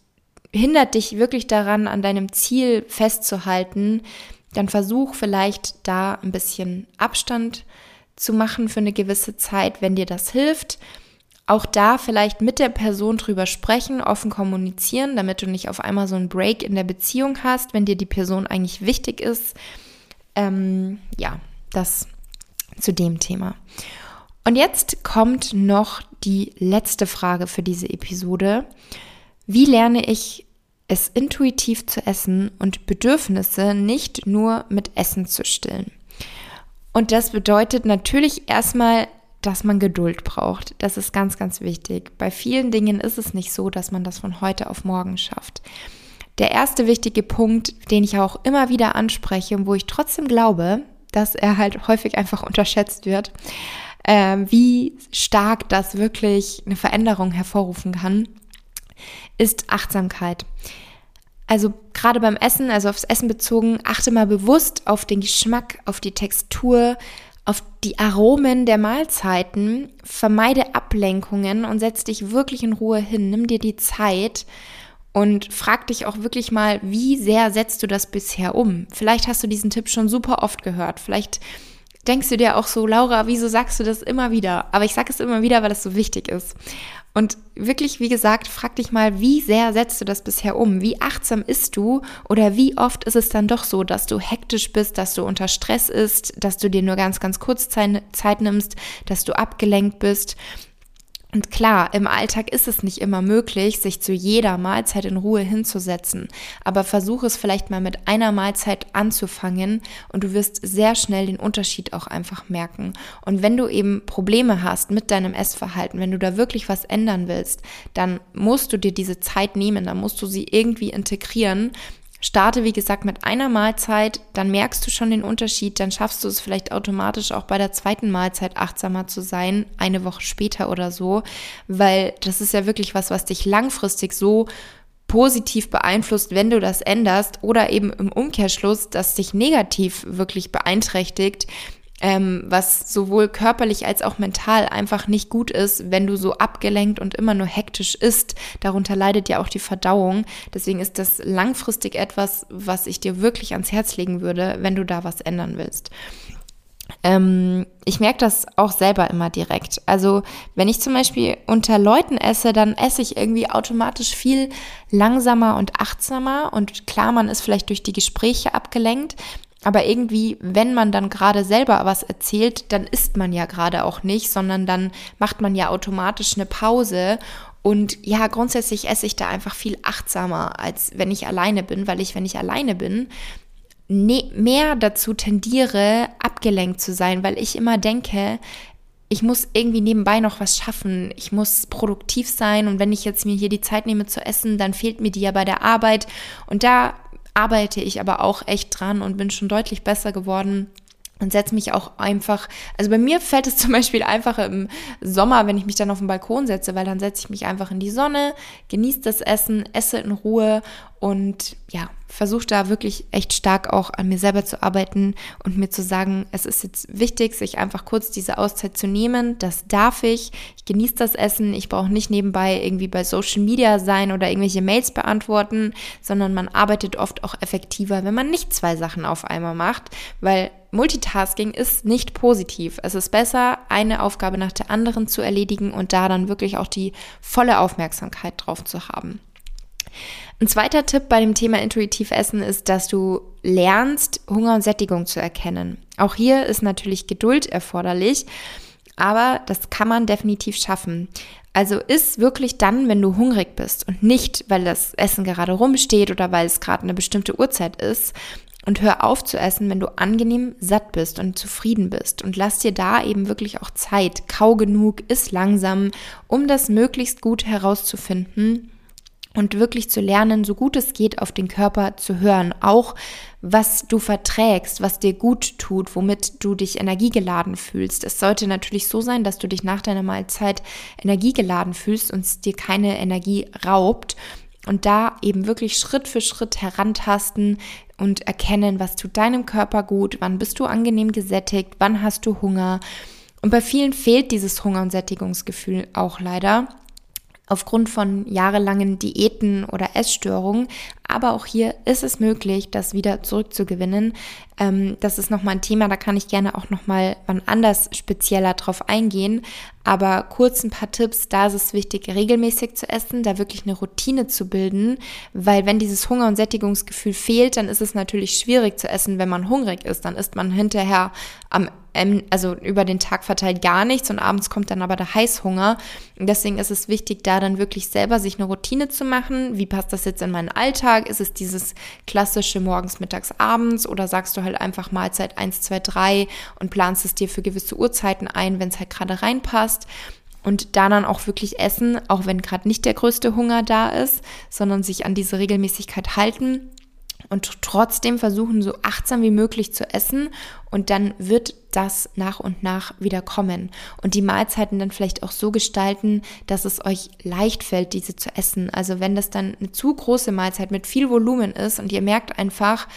hindert dich wirklich daran, an deinem Ziel festzuhalten, dann versuch vielleicht da ein bisschen Abstand zu machen für eine gewisse Zeit, wenn dir das hilft. Auch da vielleicht mit der Person drüber sprechen, offen kommunizieren, damit du nicht auf einmal so einen Break in der Beziehung hast, wenn dir die Person eigentlich wichtig ist. Ähm, ja, das zu dem Thema. Und jetzt kommt noch die letzte Frage für diese Episode. Wie lerne ich es intuitiv zu essen und Bedürfnisse nicht nur mit Essen zu stillen? Und das bedeutet natürlich erstmal, dass man Geduld braucht. Das ist ganz, ganz wichtig. Bei vielen Dingen ist es nicht so, dass man das von heute auf morgen schafft. Der erste wichtige Punkt, den ich auch immer wieder anspreche und wo ich trotzdem glaube, dass er halt häufig einfach unterschätzt wird, äh, wie stark das wirklich eine Veränderung hervorrufen kann, ist Achtsamkeit. Also gerade beim Essen, also aufs Essen bezogen, achte mal bewusst auf den Geschmack, auf die Textur, auf die Aromen der Mahlzeiten, vermeide Ablenkungen und setz dich wirklich in Ruhe hin. Nimm dir die Zeit und frag dich auch wirklich mal, wie sehr setzt du das bisher um? Vielleicht hast du diesen Tipp schon super oft gehört. Vielleicht denkst du dir auch so, Laura, wieso sagst du das immer wieder? Aber ich sage es immer wieder, weil es so wichtig ist. Und wirklich, wie gesagt, frag dich mal, wie sehr setzt du das bisher um? Wie achtsam ist du? Oder wie oft ist es dann doch so, dass du hektisch bist, dass du unter Stress ist, dass du dir nur ganz, ganz kurz Zeit nimmst, dass du abgelenkt bist? Und klar, im Alltag ist es nicht immer möglich, sich zu jeder Mahlzeit in Ruhe hinzusetzen. Aber versuche es vielleicht mal mit einer Mahlzeit anzufangen und du wirst sehr schnell den Unterschied auch einfach merken. Und wenn du eben Probleme hast mit deinem Essverhalten, wenn du da wirklich was ändern willst, dann musst du dir diese Zeit nehmen, dann musst du sie irgendwie integrieren Starte, wie gesagt, mit einer Mahlzeit, dann merkst du schon den Unterschied, dann schaffst du es vielleicht automatisch auch bei der zweiten Mahlzeit achtsamer zu sein, eine Woche später oder so, weil das ist ja wirklich was, was dich langfristig so positiv beeinflusst, wenn du das änderst oder eben im Umkehrschluss, dass dich negativ wirklich beeinträchtigt, ähm, was sowohl körperlich als auch mental einfach nicht gut ist, wenn du so abgelenkt und immer nur hektisch isst. Darunter leidet ja auch die Verdauung. Deswegen ist das langfristig etwas, was ich dir wirklich ans Herz legen würde, wenn du da was ändern willst. Ähm, ich merke das auch selber immer direkt. Also wenn ich zum Beispiel unter Leuten esse, dann esse ich irgendwie automatisch viel langsamer und achtsamer. Und klar, man ist vielleicht durch die Gespräche abgelenkt. Aber irgendwie, wenn man dann gerade selber was erzählt, dann isst man ja gerade auch nicht, sondern dann macht man ja automatisch eine Pause. Und ja, grundsätzlich esse ich da einfach viel achtsamer, als wenn ich alleine bin, weil ich, wenn ich alleine bin, ne mehr dazu tendiere, abgelenkt zu sein, weil ich immer denke, ich muss irgendwie nebenbei noch was schaffen. Ich muss produktiv sein und wenn ich jetzt mir hier die Zeit nehme zu essen, dann fehlt mir die ja bei der Arbeit. Und da arbeite ich aber auch echt dran und bin schon deutlich besser geworden und setze mich auch einfach, also bei mir fällt es zum Beispiel einfacher im Sommer, wenn ich mich dann auf den Balkon setze, weil dann setze ich mich einfach in die Sonne, genieße das Essen, esse in Ruhe und ja, versuche da wirklich echt stark auch an mir selber zu arbeiten und mir zu sagen, es ist jetzt wichtig, sich einfach kurz diese Auszeit zu nehmen. Das darf ich. Ich genieße das Essen. Ich brauche nicht nebenbei irgendwie bei Social Media sein oder irgendwelche Mails beantworten, sondern man arbeitet oft auch effektiver, wenn man nicht zwei Sachen auf einmal macht, weil Multitasking ist nicht positiv. Es ist besser, eine Aufgabe nach der anderen zu erledigen und da dann wirklich auch die volle Aufmerksamkeit drauf zu haben. Ein zweiter Tipp bei dem Thema intuitiv Essen ist, dass du lernst, Hunger und Sättigung zu erkennen. Auch hier ist natürlich Geduld erforderlich, aber das kann man definitiv schaffen. Also ist wirklich dann, wenn du hungrig bist und nicht, weil das Essen gerade rumsteht oder weil es gerade eine bestimmte Uhrzeit ist. Und hör auf zu essen, wenn du angenehm satt bist und zufrieden bist. Und lass dir da eben wirklich auch Zeit. Kau genug, iss langsam, um das möglichst gut herauszufinden und wirklich zu lernen, so gut es geht, auf den Körper zu hören. Auch was du verträgst, was dir gut tut, womit du dich energiegeladen fühlst. Es sollte natürlich so sein, dass du dich nach deiner Mahlzeit energiegeladen fühlst und es dir keine Energie raubt. Und da eben wirklich Schritt für Schritt herantasten und erkennen, was tut deinem Körper gut, wann bist du angenehm gesättigt, wann hast du Hunger. Und bei vielen fehlt dieses Hunger- und Sättigungsgefühl auch leider aufgrund von jahrelangen Diäten oder Essstörungen. Aber auch hier ist es möglich, das wieder zurückzugewinnen. Ähm, das ist nochmal ein Thema, da kann ich gerne auch nochmal wann anders spezieller drauf eingehen. Aber kurz ein paar Tipps, da ist es wichtig, regelmäßig zu essen, da wirklich eine Routine zu bilden, weil wenn dieses Hunger- und Sättigungsgefühl fehlt, dann ist es natürlich schwierig zu essen, wenn man hungrig ist. Dann isst man hinterher am also über den Tag verteilt gar nichts und abends kommt dann aber der Heißhunger. Und deswegen ist es wichtig, da dann wirklich selber sich eine Routine zu machen. Wie passt das jetzt in meinen Alltag? Ist es dieses klassische morgens, mittags, abends oder sagst du halt einfach Mahlzeit 1, 2, 3 und planst es dir für gewisse Uhrzeiten ein, wenn es halt gerade reinpasst? und da dann auch wirklich essen, auch wenn gerade nicht der größte Hunger da ist, sondern sich an diese Regelmäßigkeit halten und trotzdem versuchen, so achtsam wie möglich zu essen und dann wird das nach und nach wieder kommen und die Mahlzeiten dann vielleicht auch so gestalten, dass es euch leicht fällt, diese zu essen. Also wenn das dann eine zu große Mahlzeit mit viel Volumen ist und ihr merkt einfach,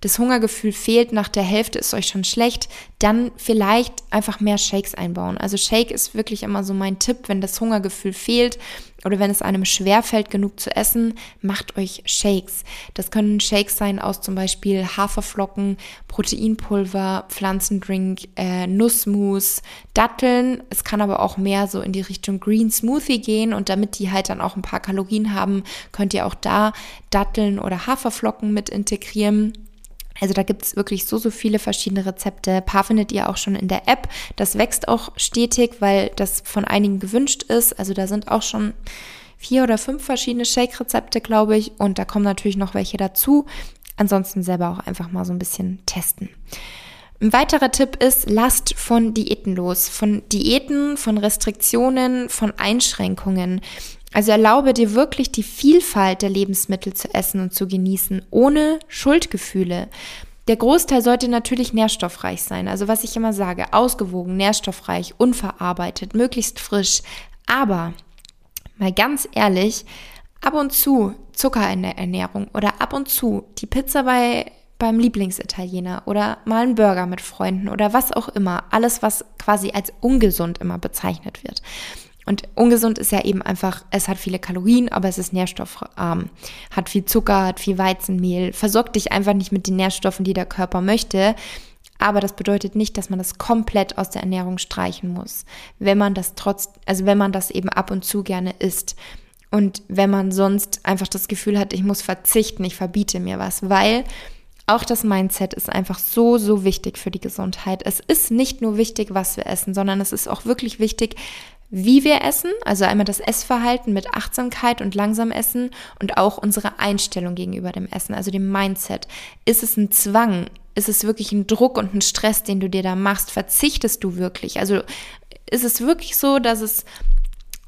das Hungergefühl fehlt, nach der Hälfte ist euch schon schlecht, dann vielleicht einfach mehr Shakes einbauen. Also Shake ist wirklich immer so mein Tipp, wenn das Hungergefühl fehlt oder wenn es einem schwerfällt, genug zu essen, macht euch Shakes. Das können Shakes sein aus zum Beispiel Haferflocken, Proteinpulver, Pflanzendrink, äh, Nussmus, Datteln. Es kann aber auch mehr so in die Richtung Green Smoothie gehen und damit die halt dann auch ein paar Kalorien haben, könnt ihr auch da Datteln oder Haferflocken mit integrieren. Also da gibt es wirklich so, so viele verschiedene Rezepte. Ein paar findet ihr auch schon in der App. Das wächst auch stetig, weil das von einigen gewünscht ist. Also da sind auch schon vier oder fünf verschiedene Shake-Rezepte, glaube ich. Und da kommen natürlich noch welche dazu. Ansonsten selber auch einfach mal so ein bisschen testen. Ein weiterer Tipp ist, lasst von Diäten los. Von Diäten, von Restriktionen, von Einschränkungen. Also erlaube dir wirklich die Vielfalt der Lebensmittel zu essen und zu genießen, ohne Schuldgefühle. Der Großteil sollte natürlich nährstoffreich sein. Also was ich immer sage, ausgewogen, nährstoffreich, unverarbeitet, möglichst frisch. Aber mal ganz ehrlich, ab und zu Zucker in der Ernährung oder ab und zu die Pizza bei beim Lieblingsitaliener oder mal einen Burger mit Freunden oder was auch immer. Alles, was quasi als ungesund immer bezeichnet wird. Und ungesund ist ja eben einfach, es hat viele Kalorien, aber es ist nährstoffarm. Hat viel Zucker, hat viel Weizenmehl, versorgt dich einfach nicht mit den Nährstoffen, die der Körper möchte. Aber das bedeutet nicht, dass man das komplett aus der Ernährung streichen muss. Wenn man das trotz, also wenn man das eben ab und zu gerne isst. Und wenn man sonst einfach das Gefühl hat, ich muss verzichten, ich verbiete mir was, weil auch das Mindset ist einfach so, so wichtig für die Gesundheit. Es ist nicht nur wichtig, was wir essen, sondern es ist auch wirklich wichtig, wie wir essen, also einmal das Essverhalten mit Achtsamkeit und langsam essen und auch unsere Einstellung gegenüber dem Essen, also dem Mindset. Ist es ein Zwang? Ist es wirklich ein Druck und ein Stress, den du dir da machst? Verzichtest du wirklich? Also ist es wirklich so, dass es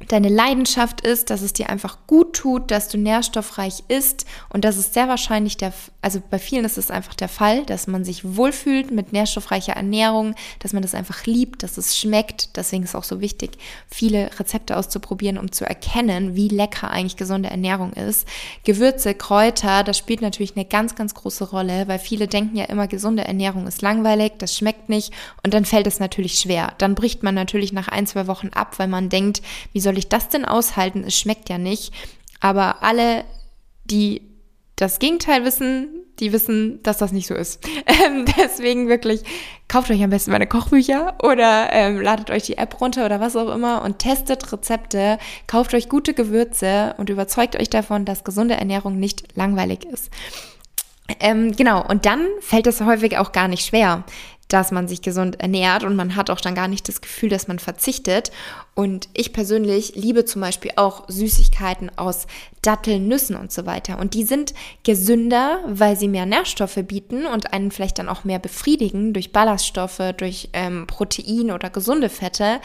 deine Leidenschaft ist, dass es dir einfach gut tut, dass du nährstoffreich isst und das ist sehr wahrscheinlich der, also bei vielen ist es einfach der Fall, dass man sich wohlfühlt mit nährstoffreicher Ernährung, dass man das einfach liebt, dass es schmeckt. Deswegen ist es auch so wichtig, viele Rezepte auszuprobieren, um zu erkennen, wie lecker eigentlich gesunde Ernährung ist. Gewürze, Kräuter, das spielt natürlich eine ganz, ganz große Rolle, weil viele denken ja immer, gesunde Ernährung ist langweilig, das schmeckt nicht und dann fällt es natürlich schwer. Dann bricht man natürlich nach ein, zwei Wochen ab, weil man denkt, wie soll soll ich das denn aushalten? Es schmeckt ja nicht. Aber alle, die das Gegenteil wissen, die wissen, dass das nicht so ist. Ähm, deswegen wirklich, kauft euch am besten meine Kochbücher oder ähm, ladet euch die App runter oder was auch immer und testet Rezepte, kauft euch gute Gewürze und überzeugt euch davon, dass gesunde Ernährung nicht langweilig ist. Ähm, genau, und dann fällt es häufig auch gar nicht schwer dass man sich gesund ernährt und man hat auch dann gar nicht das Gefühl, dass man verzichtet. Und ich persönlich liebe zum Beispiel auch Süßigkeiten aus Datteln, Nüssen und so weiter. Und die sind gesünder, weil sie mehr Nährstoffe bieten und einen vielleicht dann auch mehr befriedigen durch Ballaststoffe, durch ähm, Protein oder gesunde Fette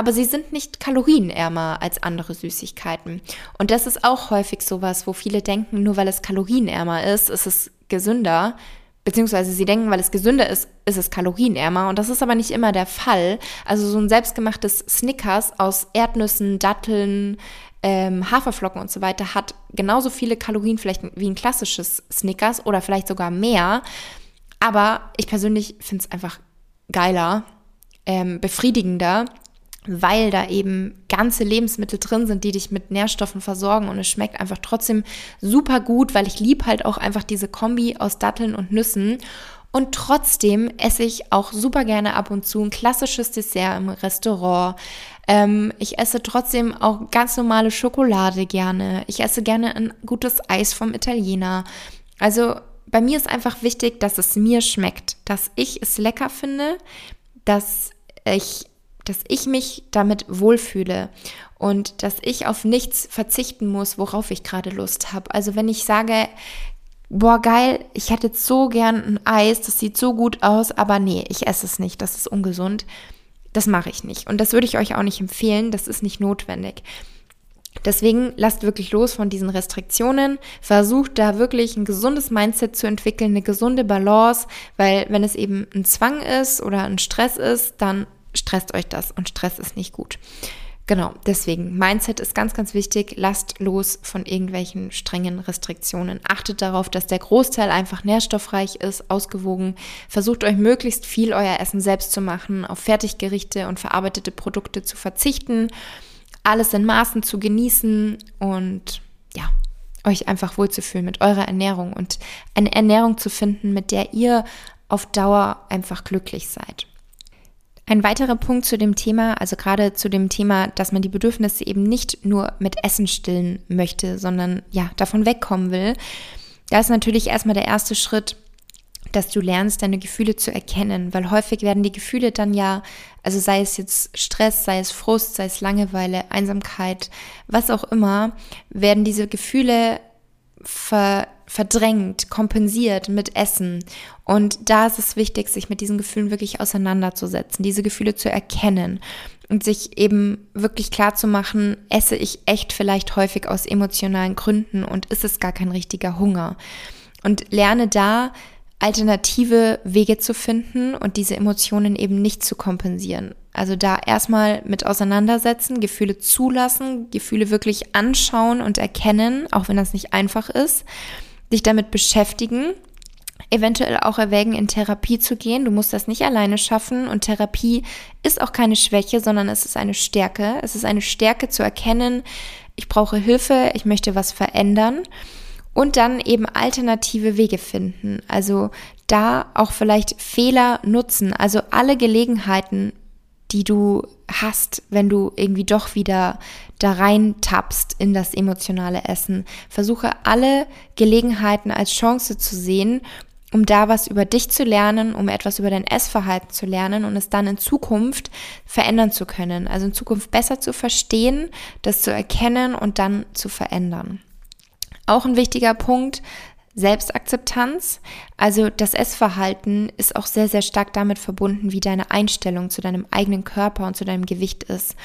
aber sie sind nicht kalorienärmer als andere Süßigkeiten. Und das ist auch häufig sowas, wo viele denken, nur weil es kalorienärmer ist, ist es gesünder beziehungsweise sie denken, weil es gesünder ist, ist es kalorienärmer. Und das ist aber nicht immer der Fall. Also so ein selbstgemachtes Snickers aus Erdnüssen, Datteln, ähm, Haferflocken und so weiter hat genauso viele Kalorien vielleicht wie ein klassisches Snickers oder vielleicht sogar mehr. Aber ich persönlich finde es einfach geiler, ähm, befriedigender weil da eben ganze Lebensmittel drin sind, die dich mit Nährstoffen versorgen und es schmeckt einfach trotzdem super gut, weil ich liebe halt auch einfach diese Kombi aus Datteln und Nüssen. Und trotzdem esse ich auch super gerne ab und zu ein klassisches Dessert im Restaurant. Ähm, ich esse trotzdem auch ganz normale Schokolade gerne. Ich esse gerne ein gutes Eis vom Italiener. Also bei mir ist einfach wichtig, dass es mir schmeckt, dass ich es lecker finde, dass ich dass ich mich damit wohlfühle und dass ich auf nichts verzichten muss, worauf ich gerade Lust habe. Also wenn ich sage, boah, geil, ich hätte so gern ein Eis, das sieht so gut aus, aber nee, ich esse es nicht, das ist ungesund. Das mache ich nicht. Und das würde ich euch auch nicht empfehlen, das ist nicht notwendig. Deswegen lasst wirklich los von diesen Restriktionen, versucht da wirklich ein gesundes Mindset zu entwickeln, eine gesunde Balance, weil wenn es eben ein Zwang ist oder ein Stress ist, dann stresst euch das und Stress ist nicht gut. Genau, deswegen, Mindset ist ganz, ganz wichtig. Lasst los von irgendwelchen strengen Restriktionen. Achtet darauf, dass der Großteil einfach nährstoffreich ist, ausgewogen. Versucht euch möglichst viel euer Essen selbst zu machen, auf Fertiggerichte und verarbeitete Produkte zu verzichten, alles in Maßen zu genießen und ja, euch einfach wohlzufühlen mit eurer Ernährung und eine Ernährung zu finden, mit der ihr auf Dauer einfach glücklich seid. Ein weiterer Punkt zu dem Thema, also gerade zu dem Thema, dass man die Bedürfnisse eben nicht nur mit Essen stillen möchte, sondern ja, davon wegkommen will. Da ist natürlich erstmal der erste Schritt, dass du lernst, deine Gefühle zu erkennen, weil häufig werden die Gefühle dann ja, also sei es jetzt Stress, sei es Frust, sei es Langeweile, Einsamkeit, was auch immer, werden diese Gefühle ver verdrängt, kompensiert mit Essen. Und da ist es wichtig, sich mit diesen Gefühlen wirklich auseinanderzusetzen, diese Gefühle zu erkennen und sich eben wirklich klar zu machen, esse ich echt vielleicht häufig aus emotionalen Gründen und ist es gar kein richtiger Hunger. Und lerne da alternative Wege zu finden und diese Emotionen eben nicht zu kompensieren. Also da erstmal mit auseinandersetzen, Gefühle zulassen, Gefühle wirklich anschauen und erkennen, auch wenn das nicht einfach ist, dich damit beschäftigen, eventuell auch erwägen, in Therapie zu gehen. Du musst das nicht alleine schaffen und Therapie ist auch keine Schwäche, sondern es ist eine Stärke. Es ist eine Stärke zu erkennen, ich brauche Hilfe, ich möchte was verändern und dann eben alternative Wege finden. Also da auch vielleicht Fehler nutzen, also alle Gelegenheiten, die du hast, wenn du irgendwie doch wieder da rein tappst in das emotionale Essen. Versuche alle Gelegenheiten als Chance zu sehen, um da was über dich zu lernen, um etwas über dein Essverhalten zu lernen und es dann in Zukunft verändern zu können. Also in Zukunft besser zu verstehen, das zu erkennen und dann zu verändern. Auch ein wichtiger Punkt, Selbstakzeptanz. Also das Essverhalten ist auch sehr, sehr stark damit verbunden, wie deine Einstellung zu deinem eigenen Körper und zu deinem Gewicht ist.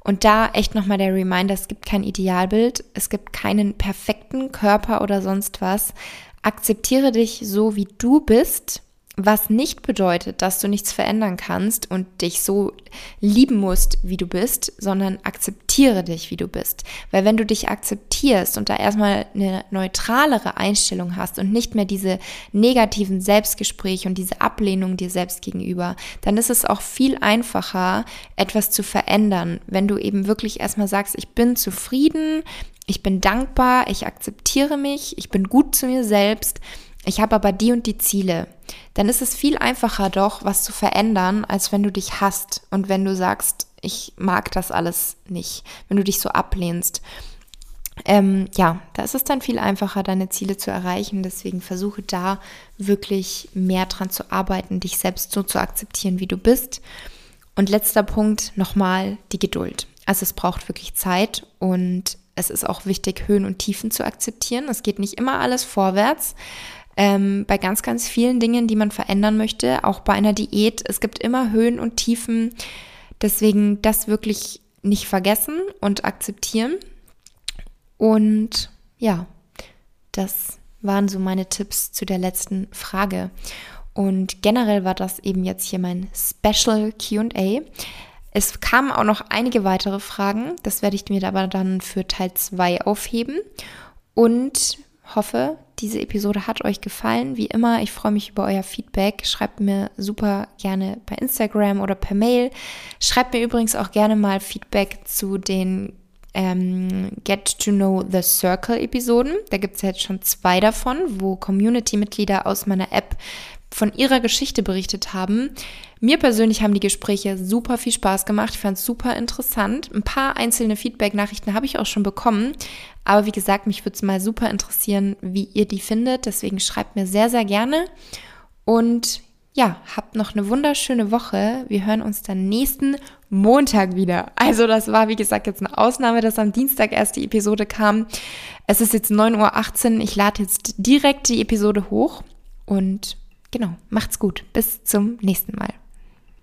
Und da echt nochmal der Reminder, es gibt kein Idealbild, es gibt keinen perfekten Körper oder sonst was. Akzeptiere dich so, wie du bist was nicht bedeutet, dass du nichts verändern kannst und dich so lieben musst, wie du bist, sondern akzeptiere dich, wie du bist. Weil wenn du dich akzeptierst und da erstmal eine neutralere Einstellung hast und nicht mehr diese negativen Selbstgespräche und diese Ablehnung dir selbst gegenüber, dann ist es auch viel einfacher, etwas zu verändern, wenn du eben wirklich erstmal sagst, ich bin zufrieden, ich bin dankbar, ich akzeptiere mich, ich bin gut zu mir selbst ich habe aber die und die Ziele, dann ist es viel einfacher doch, was zu verändern, als wenn du dich hasst und wenn du sagst, ich mag das alles nicht, wenn du dich so ablehnst. Ähm, ja, da ist es dann viel einfacher, deine Ziele zu erreichen. Deswegen versuche da wirklich mehr dran zu arbeiten, dich selbst so zu akzeptieren, wie du bist. Und letzter Punkt nochmal die Geduld. Also es braucht wirklich Zeit und es ist auch wichtig, Höhen und Tiefen zu akzeptieren. Es geht nicht immer alles vorwärts ähm, bei ganz, ganz vielen Dingen, die man verändern möchte, auch bei einer Diät. Es gibt immer Höhen und Tiefen. Deswegen das wirklich nicht vergessen und akzeptieren. Und ja, das waren so meine Tipps zu der letzten Frage. Und generell war das eben jetzt hier mein Special QA. Es kamen auch noch einige weitere Fragen. Das werde ich mir aber dann für Teil 2 aufheben. Und hoffe, diese Episode hat euch gefallen. Wie immer, ich freue mich über euer Feedback. Schreibt mir super gerne bei Instagram oder per Mail. Schreibt mir übrigens auch gerne mal Feedback zu den ähm, Get to Know the Circle Episoden. Da gibt es jetzt schon zwei davon, wo Community-Mitglieder aus meiner App von ihrer Geschichte berichtet haben. Mir persönlich haben die Gespräche super viel Spaß gemacht. Ich fand es super interessant. Ein paar einzelne Feedback-Nachrichten habe ich auch schon bekommen. Aber wie gesagt, mich würde es mal super interessieren, wie ihr die findet. Deswegen schreibt mir sehr, sehr gerne. Und ja, habt noch eine wunderschöne Woche. Wir hören uns dann nächsten Montag wieder. Also das war, wie gesagt, jetzt eine Ausnahme, dass am Dienstag erst die Episode kam. Es ist jetzt 9.18 Uhr. Ich lade jetzt direkt die Episode hoch. Und genau, macht's gut. Bis zum nächsten Mal.